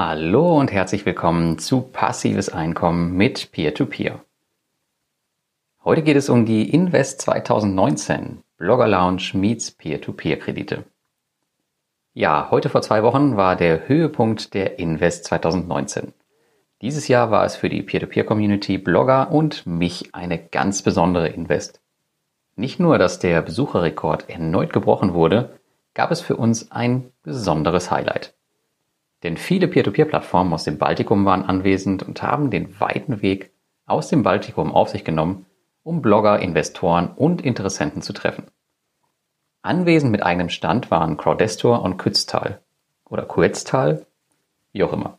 Hallo und herzlich willkommen zu Passives Einkommen mit Peer-to-Peer. -Peer. Heute geht es um die Invest 2019 Blogger Lounge meets Peer-to-Peer-Kredite. Ja, heute vor zwei Wochen war der Höhepunkt der Invest 2019. Dieses Jahr war es für die Peer-to-Peer-Community Blogger und mich eine ganz besondere Invest. Nicht nur, dass der Besucherrekord erneut gebrochen wurde, gab es für uns ein besonderes Highlight. Denn viele Peer-to-Peer-Plattformen aus dem Baltikum waren anwesend und haben den weiten Weg aus dem Baltikum auf sich genommen, um Blogger, Investoren und Interessenten zu treffen. Anwesend mit eigenem Stand waren Crowdestor und Kütztal oder Kuetztal, wie auch immer.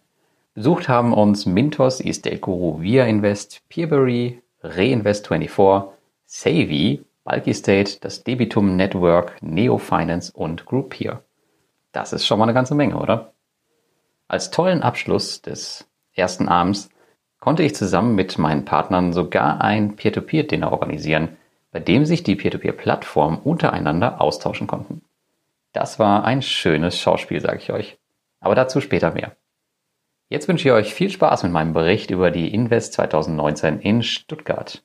Besucht haben uns Mintos, Estate Guru, Via Invest, Peerberry, Reinvest24, Savvy, Bulky State, das Debitum Network, Neo Finance und Groupier. Das ist schon mal eine ganze Menge, oder? Als tollen Abschluss des ersten Abends konnte ich zusammen mit meinen Partnern sogar ein Peer-to-Peer-Dinner organisieren, bei dem sich die Peer-to-Peer-Plattformen untereinander austauschen konnten. Das war ein schönes Schauspiel, sage ich euch. Aber dazu später mehr. Jetzt wünsche ich euch viel Spaß mit meinem Bericht über die Invest 2019 in Stuttgart.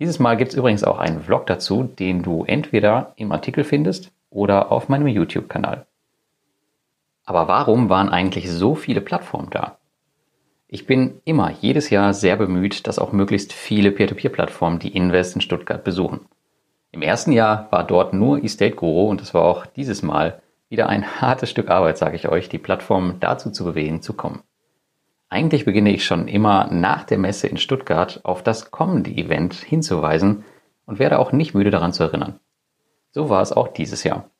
Dieses Mal gibt es übrigens auch einen Vlog dazu, den du entweder im Artikel findest oder auf meinem YouTube-Kanal. Aber warum waren eigentlich so viele Plattformen da? Ich bin immer jedes Jahr sehr bemüht, dass auch möglichst viele Peer-to-Peer-Plattformen die Invest in Stuttgart besuchen. Im ersten Jahr war dort nur Estate Guru und es war auch dieses Mal wieder ein hartes Stück Arbeit, sage ich euch, die Plattform dazu zu bewegen, zu kommen. Eigentlich beginne ich schon immer nach der Messe in Stuttgart auf das kommende Event hinzuweisen und werde auch nicht müde daran zu erinnern. So war es auch dieses Jahr.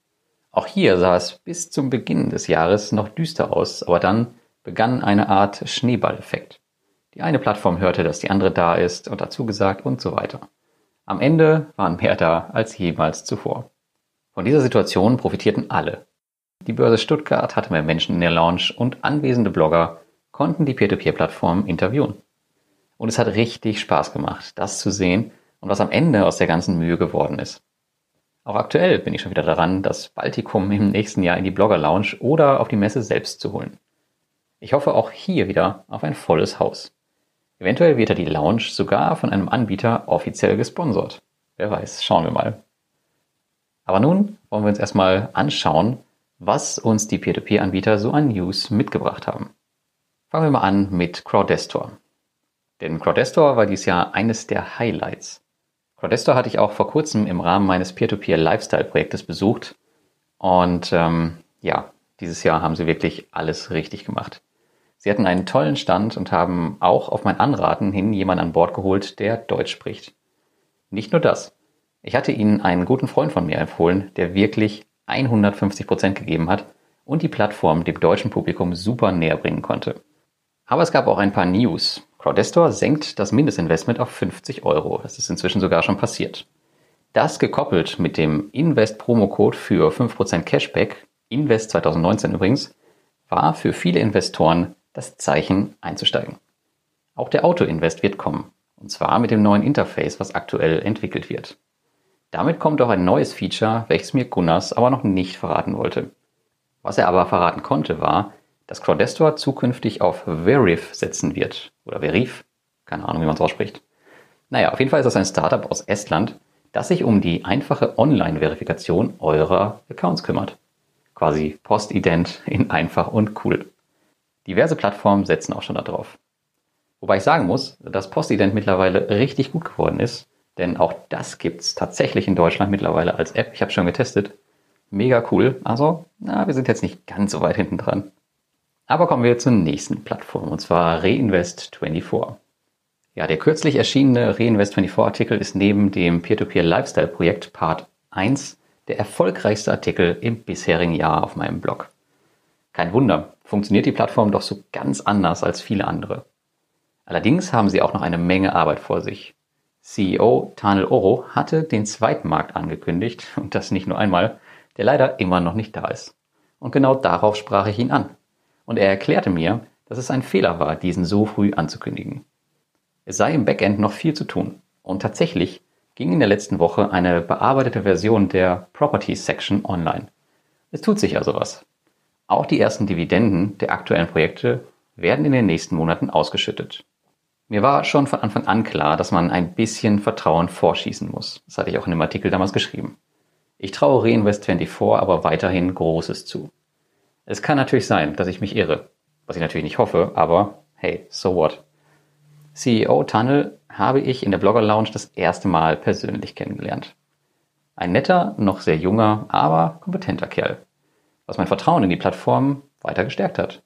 Auch hier sah es bis zum Beginn des Jahres noch düster aus, aber dann begann eine Art Schneeballeffekt. Die eine Plattform hörte, dass die andere da ist und dazu gesagt und so weiter. Am Ende waren mehr da als jemals zuvor. Von dieser Situation profitierten alle. Die Börse Stuttgart hatte mehr Menschen in der Launch und anwesende Blogger konnten die Peer-to-Peer-Plattform interviewen. Und es hat richtig Spaß gemacht, das zu sehen und was am Ende aus der ganzen Mühe geworden ist. Auch aktuell bin ich schon wieder daran, das Baltikum im nächsten Jahr in die Blogger Lounge oder auf die Messe selbst zu holen. Ich hoffe auch hier wieder auf ein volles Haus. Eventuell wird ja die Lounge sogar von einem Anbieter offiziell gesponsert. Wer weiß, schauen wir mal. Aber nun wollen wir uns erstmal anschauen, was uns die Peer-to-Peer-Anbieter so an News mitgebracht haben. Fangen wir mal an mit Crowdestor. Denn Crowdestor war dieses Jahr eines der Highlights. Crowdestor hatte ich auch vor kurzem im Rahmen meines Peer-to-Peer-Lifestyle-Projektes besucht. Und ähm, ja, dieses Jahr haben sie wirklich alles richtig gemacht. Sie hatten einen tollen Stand und haben auch auf mein Anraten hin jemanden an Bord geholt, der Deutsch spricht. Nicht nur das. Ich hatte ihnen einen guten Freund von mir empfohlen, der wirklich 150 Prozent gegeben hat und die Plattform dem deutschen Publikum super näher bringen konnte. Aber es gab auch ein paar News. Crowdestor senkt das Mindestinvestment auf 50 Euro. Das ist inzwischen sogar schon passiert. Das gekoppelt mit dem Invest-Promo-Code für 5% Cashback, Invest 2019 übrigens, war für viele Investoren das Zeichen einzusteigen. Auch der Auto-Invest wird kommen. Und zwar mit dem neuen Interface, was aktuell entwickelt wird. Damit kommt auch ein neues Feature, welches mir Gunnars aber noch nicht verraten wollte. Was er aber verraten konnte, war, dass Crowdestor zukünftig auf Verif setzen wird. Oder Verif. Keine Ahnung, wie man es ausspricht. Naja, auf jeden Fall ist das ein Startup aus Estland, das sich um die einfache Online-Verifikation eurer Accounts kümmert. Quasi Postident in einfach und cool. Diverse Plattformen setzen auch schon darauf. Wobei ich sagen muss, dass Postident mittlerweile richtig gut geworden ist, denn auch das gibt's tatsächlich in Deutschland mittlerweile als App. Ich habe schon getestet. Mega cool. Also, na, wir sind jetzt nicht ganz so weit hinten dran. Aber kommen wir zur nächsten Plattform, und zwar Reinvest24. Ja, der kürzlich erschienene Reinvest24-Artikel ist neben dem Peer-to-Peer-Lifestyle-Projekt Part 1 der erfolgreichste Artikel im bisherigen Jahr auf meinem Blog. Kein Wunder, funktioniert die Plattform doch so ganz anders als viele andere. Allerdings haben sie auch noch eine Menge Arbeit vor sich. CEO Tanel Oro hatte den Zweitmarkt angekündigt, und das nicht nur einmal, der leider immer noch nicht da ist. Und genau darauf sprach ich ihn an und er erklärte mir, dass es ein Fehler war, diesen so früh anzukündigen. Es sei im Backend noch viel zu tun und tatsächlich ging in der letzten Woche eine bearbeitete Version der Properties Section online. Es tut sich also was. Auch die ersten Dividenden der aktuellen Projekte werden in den nächsten Monaten ausgeschüttet. Mir war schon von Anfang an klar, dass man ein bisschen Vertrauen vorschießen muss. Das hatte ich auch in dem Artikel damals geschrieben. Ich traue Reinvest24 aber weiterhin Großes zu. Es kann natürlich sein, dass ich mich irre, was ich natürlich nicht hoffe, aber hey, so what? CEO Tunnel habe ich in der Blogger Lounge das erste Mal persönlich kennengelernt. Ein netter, noch sehr junger, aber kompetenter Kerl, was mein Vertrauen in die Plattform weiter gestärkt hat.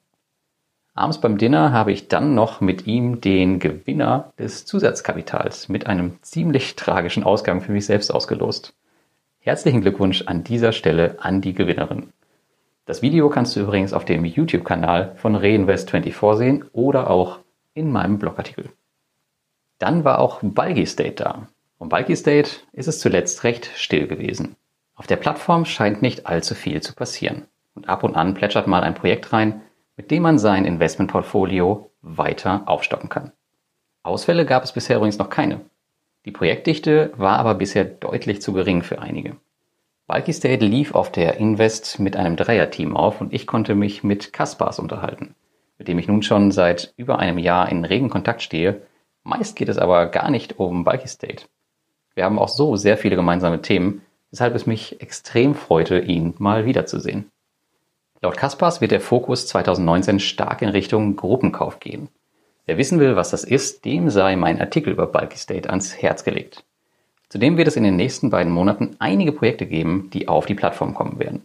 Abends beim Dinner habe ich dann noch mit ihm den Gewinner des Zusatzkapitals mit einem ziemlich tragischen Ausgang für mich selbst ausgelost. Herzlichen Glückwunsch an dieser Stelle an die Gewinnerin. Das Video kannst du übrigens auf dem YouTube-Kanal von Reinvest24 sehen oder auch in meinem Blogartikel. Dann war auch Bulky State da. Um Bulky State ist es zuletzt recht still gewesen. Auf der Plattform scheint nicht allzu viel zu passieren. Und ab und an plätschert mal ein Projekt rein, mit dem man sein Investmentportfolio weiter aufstocken kann. Ausfälle gab es bisher übrigens noch keine. Die Projektdichte war aber bisher deutlich zu gering für einige. Bulky State lief auf der Invest mit einem Dreierteam auf und ich konnte mich mit Kaspars unterhalten, mit dem ich nun schon seit über einem Jahr in regen Kontakt stehe. Meist geht es aber gar nicht um Bulky State. Wir haben auch so sehr viele gemeinsame Themen, weshalb es mich extrem freute, ihn mal wiederzusehen. Laut Kaspars wird der Fokus 2019 stark in Richtung Gruppenkauf gehen. Wer wissen will, was das ist, dem sei mein Artikel über Bulky State ans Herz gelegt. Zudem wird es in den nächsten beiden Monaten einige Projekte geben, die auf die Plattform kommen werden.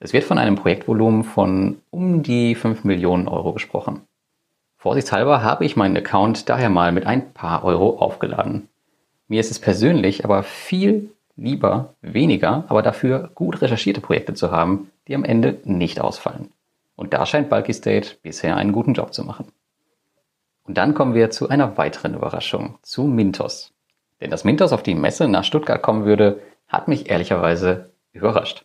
Es wird von einem Projektvolumen von um die 5 Millionen Euro gesprochen. Vorsichtshalber habe ich meinen Account daher mal mit ein paar Euro aufgeladen. Mir ist es persönlich aber viel lieber weniger, aber dafür gut recherchierte Projekte zu haben, die am Ende nicht ausfallen. Und da scheint Bulky State bisher einen guten Job zu machen. Und dann kommen wir zu einer weiteren Überraschung, zu Mintos. Denn dass Mintos auf die Messe nach Stuttgart kommen würde, hat mich ehrlicherweise überrascht.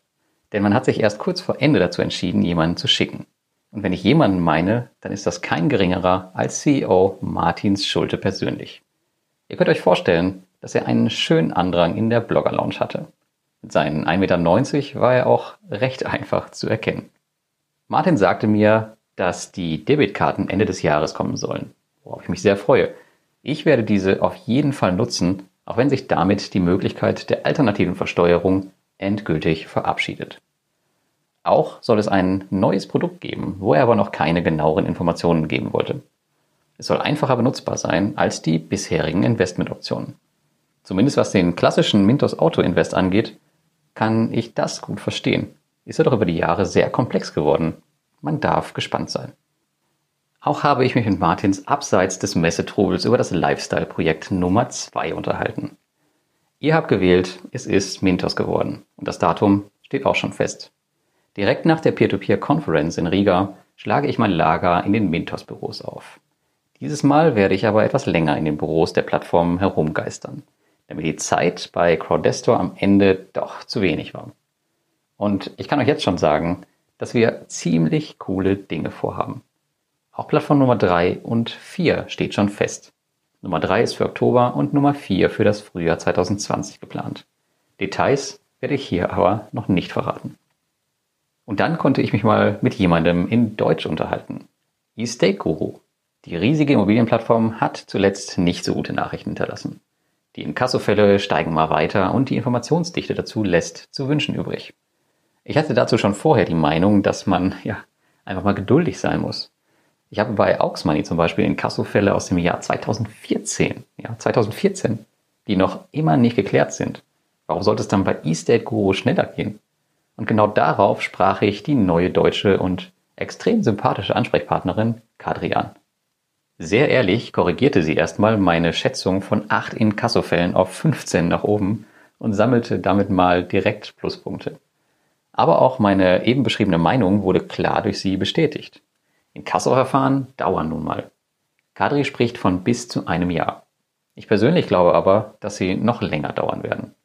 Denn man hat sich erst kurz vor Ende dazu entschieden, jemanden zu schicken. Und wenn ich jemanden meine, dann ist das kein geringerer als CEO Martins Schulte persönlich. Ihr könnt euch vorstellen, dass er einen schönen Andrang in der Blogger Lounge hatte. Mit seinen 1,90 Meter war er auch recht einfach zu erkennen. Martin sagte mir, dass die Debitkarten Ende des Jahres kommen sollen worauf ich mich sehr freue. Ich werde diese auf jeden Fall nutzen, auch wenn sich damit die Möglichkeit der alternativen Versteuerung endgültig verabschiedet. Auch soll es ein neues Produkt geben, wo er aber noch keine genaueren Informationen geben wollte. Es soll einfacher benutzbar sein als die bisherigen Investmentoptionen. Zumindest was den klassischen Mintos Auto Invest angeht, kann ich das gut verstehen. Ist er doch über die Jahre sehr komplex geworden. Man darf gespannt sein. Auch habe ich mich mit Martins abseits des Messetrubels über das Lifestyle-Projekt Nummer 2 unterhalten. Ihr habt gewählt, es ist Mintos geworden und das Datum steht auch schon fest. Direkt nach der Peer-to-Peer-Conference in Riga schlage ich mein Lager in den Mintos-Büros auf. Dieses Mal werde ich aber etwas länger in den Büros der Plattform herumgeistern, damit die Zeit bei Crowdestor am Ende doch zu wenig war. Und ich kann euch jetzt schon sagen, dass wir ziemlich coole Dinge vorhaben. Auch Plattform Nummer 3 und 4 steht schon fest. Nummer 3 ist für Oktober und Nummer 4 für das Frühjahr 2020 geplant. Details werde ich hier aber noch nicht verraten. Und dann konnte ich mich mal mit jemandem in Deutsch unterhalten. eState Guru. Die riesige Immobilienplattform hat zuletzt nicht so gute Nachrichten hinterlassen. Die Inkassofälle steigen mal weiter und die Informationsdichte dazu lässt zu wünschen übrig. Ich hatte dazu schon vorher die Meinung, dass man ja einfach mal geduldig sein muss. Ich habe bei Aux Money zum Beispiel Inkassofälle aus dem Jahr 2014, ja, 2014, die noch immer nicht geklärt sind. Warum sollte es dann bei eState Guru schneller gehen? Und genau darauf sprach ich die neue deutsche und extrem sympathische Ansprechpartnerin Kadri an. Sehr ehrlich korrigierte sie erstmal meine Schätzung von 8 Inkassofällen auf 15 nach oben und sammelte damit mal direkt Pluspunkte. Aber auch meine eben beschriebene Meinung wurde klar durch sie bestätigt. Inkassoverfahren dauern nun mal. Kadri spricht von bis zu einem Jahr. Ich persönlich glaube aber, dass sie noch länger dauern werden.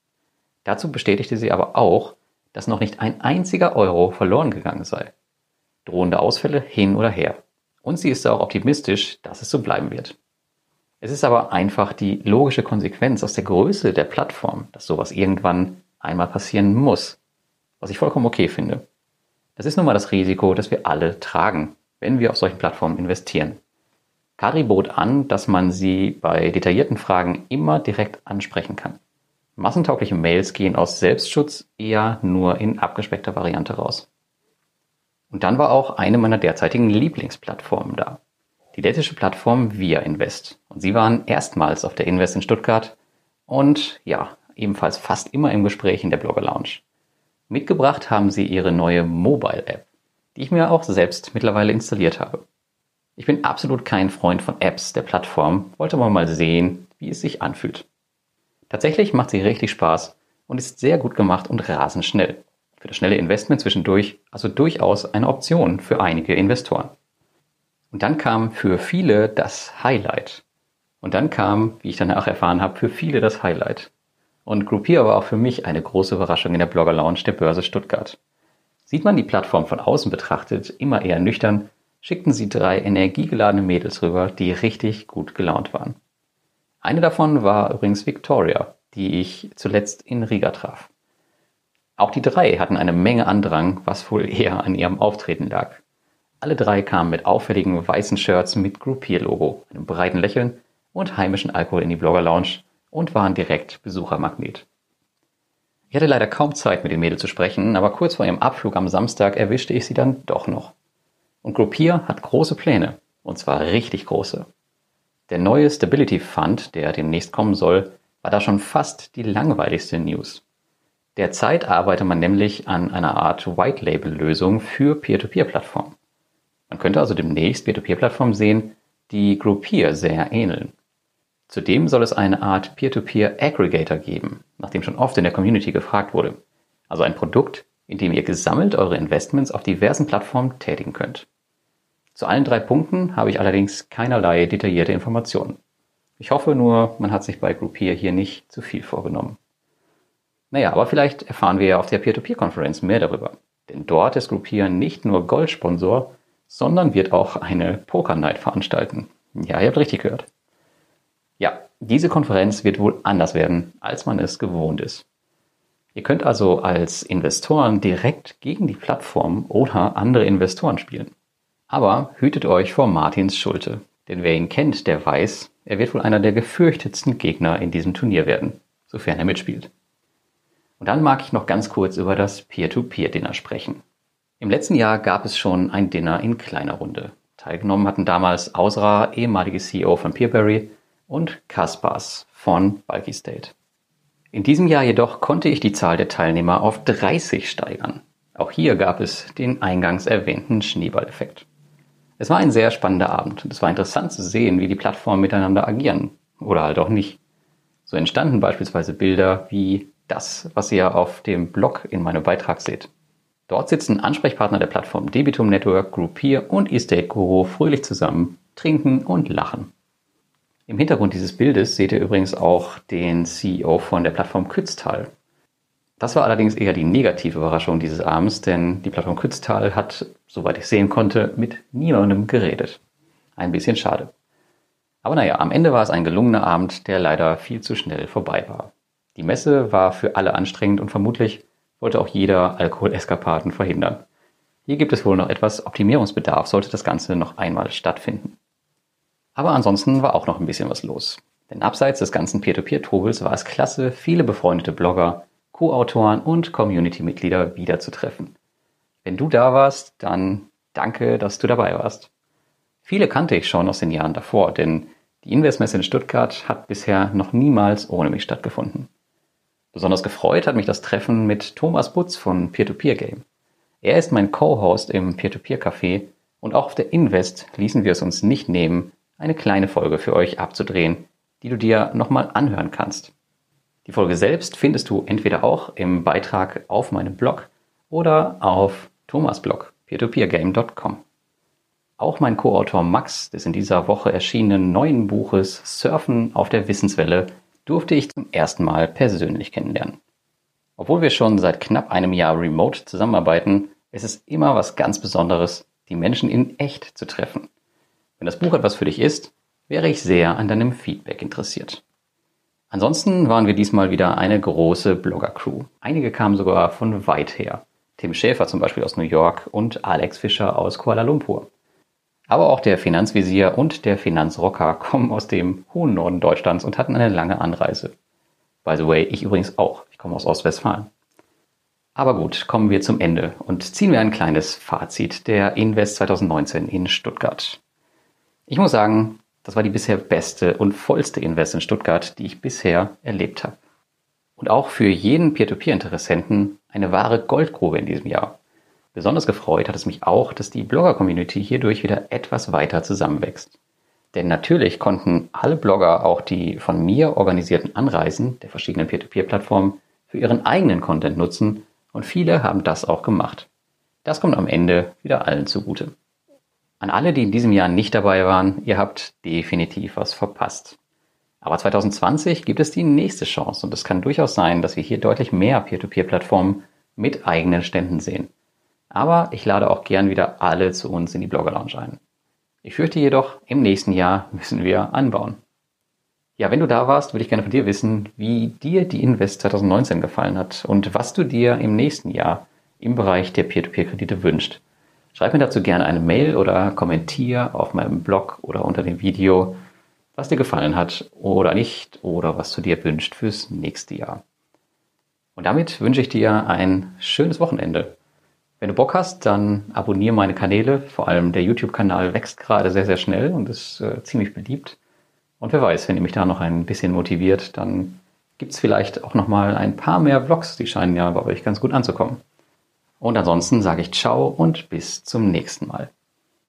Dazu bestätigte sie aber auch, dass noch nicht ein einziger Euro verloren gegangen sei. Drohende Ausfälle hin oder her. Und sie ist auch optimistisch, dass es so bleiben wird. Es ist aber einfach die logische Konsequenz aus der Größe der Plattform, dass sowas irgendwann einmal passieren muss. Was ich vollkommen okay finde. Das ist nun mal das Risiko, das wir alle tragen wenn wir auf solchen Plattformen investieren. Kadri bot an, dass man sie bei detaillierten Fragen immer direkt ansprechen kann. Massentaugliche Mails gehen aus Selbstschutz eher nur in abgespeckter Variante raus. Und dann war auch eine meiner derzeitigen Lieblingsplattformen da. Die lettische Plattform Via Invest. Und sie waren erstmals auf der Invest in Stuttgart und ja, ebenfalls fast immer im Gespräch in der Blogger Lounge. Mitgebracht haben sie ihre neue Mobile App, die ich mir auch selbst mittlerweile installiert habe. Ich bin absolut kein Freund von Apps der Plattform, wollte aber mal sehen, wie es sich anfühlt. Tatsächlich macht sie richtig Spaß und ist sehr gut gemacht und rasend schnell. Für das schnelle Investment zwischendurch also durchaus eine Option für einige Investoren. Und dann kam für viele das Highlight. Und dann kam, wie ich danach erfahren habe, für viele das Highlight. Und Groupier war auch für mich eine große Überraschung in der Blogger Lounge der Börse Stuttgart. Sieht man die Plattform von außen betrachtet immer eher nüchtern, schickten sie drei energiegeladene Mädels rüber, die richtig gut gelaunt waren. Eine davon war übrigens Victoria, die ich zuletzt in Riga traf. Auch die drei hatten eine Menge Andrang, was wohl eher an ihrem Auftreten lag. Alle drei kamen mit auffälligen weißen Shirts mit Groupier-Logo, einem breiten Lächeln und heimischen Alkohol in die Blogger Lounge und waren direkt Besuchermagnet. Ich hatte leider kaum Zeit, mit den Mädels zu sprechen, aber kurz vor ihrem Abflug am Samstag erwischte ich sie dann doch noch. Und Groupier hat große Pläne, und zwar richtig große. Der neue Stability Fund, der demnächst kommen soll, war da schon fast die langweiligste News. Derzeit arbeitet man nämlich an einer Art White-Label-Lösung für Peer-to-Peer-Plattformen. Man könnte also demnächst Peer-to-Peer-Plattformen sehen, die Groupier sehr ähneln. Zudem soll es eine Art Peer-to-Peer-Aggregator geben, nachdem schon oft in der Community gefragt wurde. Also ein Produkt, in dem ihr gesammelt eure Investments auf diversen Plattformen tätigen könnt. Zu allen drei Punkten habe ich allerdings keinerlei detaillierte Informationen. Ich hoffe nur, man hat sich bei Groupier hier nicht zu viel vorgenommen. Naja, aber vielleicht erfahren wir ja auf der Peer-to-Peer-Konferenz mehr darüber. Denn dort ist Groupier nicht nur Goldsponsor, sondern wird auch eine Poker-Night veranstalten. Ja, ihr habt richtig gehört. Ja, diese Konferenz wird wohl anders werden, als man es gewohnt ist. Ihr könnt also als Investoren direkt gegen die Plattform oder andere Investoren spielen. Aber hütet euch vor Martins Schulte, denn wer ihn kennt, der weiß, er wird wohl einer der gefürchtetsten Gegner in diesem Turnier werden, sofern er mitspielt. Und dann mag ich noch ganz kurz über das Peer-to-Peer-Dinner sprechen. Im letzten Jahr gab es schon ein Dinner in kleiner Runde. Teilgenommen hatten damals Ausra, ehemalige CEO von Peerberry, und Kaspars von Bulky State. In diesem Jahr jedoch konnte ich die Zahl der Teilnehmer auf 30 steigern. Auch hier gab es den eingangs erwähnten Schneeballeffekt. Es war ein sehr spannender Abend und es war interessant zu sehen, wie die Plattformen miteinander agieren oder halt auch nicht. So entstanden beispielsweise Bilder wie das, was ihr auf dem Blog in meinem Beitrag seht. Dort sitzen Ansprechpartner der Plattform Debitum Network, Groupier und eState Guru fröhlich zusammen, trinken und lachen. Im Hintergrund dieses Bildes seht ihr übrigens auch den CEO von der Plattform Kütztal, das war allerdings eher die negative Überraschung dieses Abends, denn die Plattform Kütztal hat, soweit ich sehen konnte, mit niemandem geredet. Ein bisschen schade. Aber naja, am Ende war es ein gelungener Abend, der leider viel zu schnell vorbei war. Die Messe war für alle anstrengend und vermutlich wollte auch jeder Alkoholeskapaden verhindern. Hier gibt es wohl noch etwas Optimierungsbedarf, sollte das Ganze noch einmal stattfinden. Aber ansonsten war auch noch ein bisschen was los. Denn abseits des ganzen Peer-to-Peer-Trubels war es klasse, viele befreundete Blogger, Co-Autoren und Community-Mitglieder wiederzutreffen. Wenn du da warst, dann danke, dass du dabei warst. Viele kannte ich schon aus den Jahren davor, denn die Investmesse in Stuttgart hat bisher noch niemals ohne mich stattgefunden. Besonders gefreut hat mich das Treffen mit Thomas Butz von Peer-to-Peer Game. Er ist mein Co-Host im Peer-to-Peer Café und auch auf der Invest ließen wir es uns nicht nehmen, eine kleine Folge für euch abzudrehen, die du dir nochmal anhören kannst. Die Folge selbst findest du entweder auch im Beitrag auf meinem Blog oder auf Thomas Blog, peertopeergame.com. Auch mein Co-Autor Max des in dieser Woche erschienenen neuen Buches Surfen auf der Wissenswelle durfte ich zum ersten Mal persönlich kennenlernen. Obwohl wir schon seit knapp einem Jahr remote zusammenarbeiten, ist es immer was ganz Besonderes, die Menschen in echt zu treffen. Wenn das Buch etwas für dich ist, wäre ich sehr an deinem Feedback interessiert. Ansonsten waren wir diesmal wieder eine große Blogger-Crew. Einige kamen sogar von weit her. Tim Schäfer zum Beispiel aus New York und Alex Fischer aus Kuala Lumpur. Aber auch der Finanzvisier und der Finanzrocker kommen aus dem hohen Norden Deutschlands und hatten eine lange Anreise. By the way, ich übrigens auch. Ich komme aus Ostwestfalen. Aber gut, kommen wir zum Ende und ziehen wir ein kleines Fazit der Invest 2019 in Stuttgart. Ich muss sagen, das war die bisher beste und vollste Invest in Stuttgart, die ich bisher erlebt habe. Und auch für jeden Peer-to-Peer-Interessenten eine wahre Goldgrube in diesem Jahr. Besonders gefreut hat es mich auch, dass die Blogger-Community hierdurch wieder etwas weiter zusammenwächst. Denn natürlich konnten alle Blogger auch die von mir organisierten Anreisen der verschiedenen Peer-to-Peer-Plattformen für ihren eigenen Content nutzen und viele haben das auch gemacht. Das kommt am Ende wieder allen zugute. An alle, die in diesem Jahr nicht dabei waren, ihr habt definitiv was verpasst. Aber 2020 gibt es die nächste Chance und es kann durchaus sein, dass wir hier deutlich mehr Peer-to-Peer-Plattformen mit eigenen Ständen sehen. Aber ich lade auch gern wieder alle zu uns in die Blogger Lounge ein. Ich fürchte jedoch, im nächsten Jahr müssen wir anbauen. Ja, wenn du da warst, würde ich gerne von dir wissen, wie dir die Invest 2019 gefallen hat und was du dir im nächsten Jahr im Bereich der Peer-to-Peer-Kredite wünscht. Schreib mir dazu gerne eine Mail oder kommentier auf meinem Blog oder unter dem Video, was dir gefallen hat oder nicht oder was du dir wünscht fürs nächste Jahr. Und damit wünsche ich dir ein schönes Wochenende. Wenn du Bock hast, dann abonniere meine Kanäle. Vor allem der YouTube-Kanal wächst gerade sehr, sehr schnell und ist äh, ziemlich beliebt. Und wer weiß, wenn ihr mich da noch ein bisschen motiviert, dann gibt es vielleicht auch noch mal ein paar mehr Vlogs, die scheinen ja bei euch ganz gut anzukommen. Und ansonsten sage ich ciao und bis zum nächsten Mal.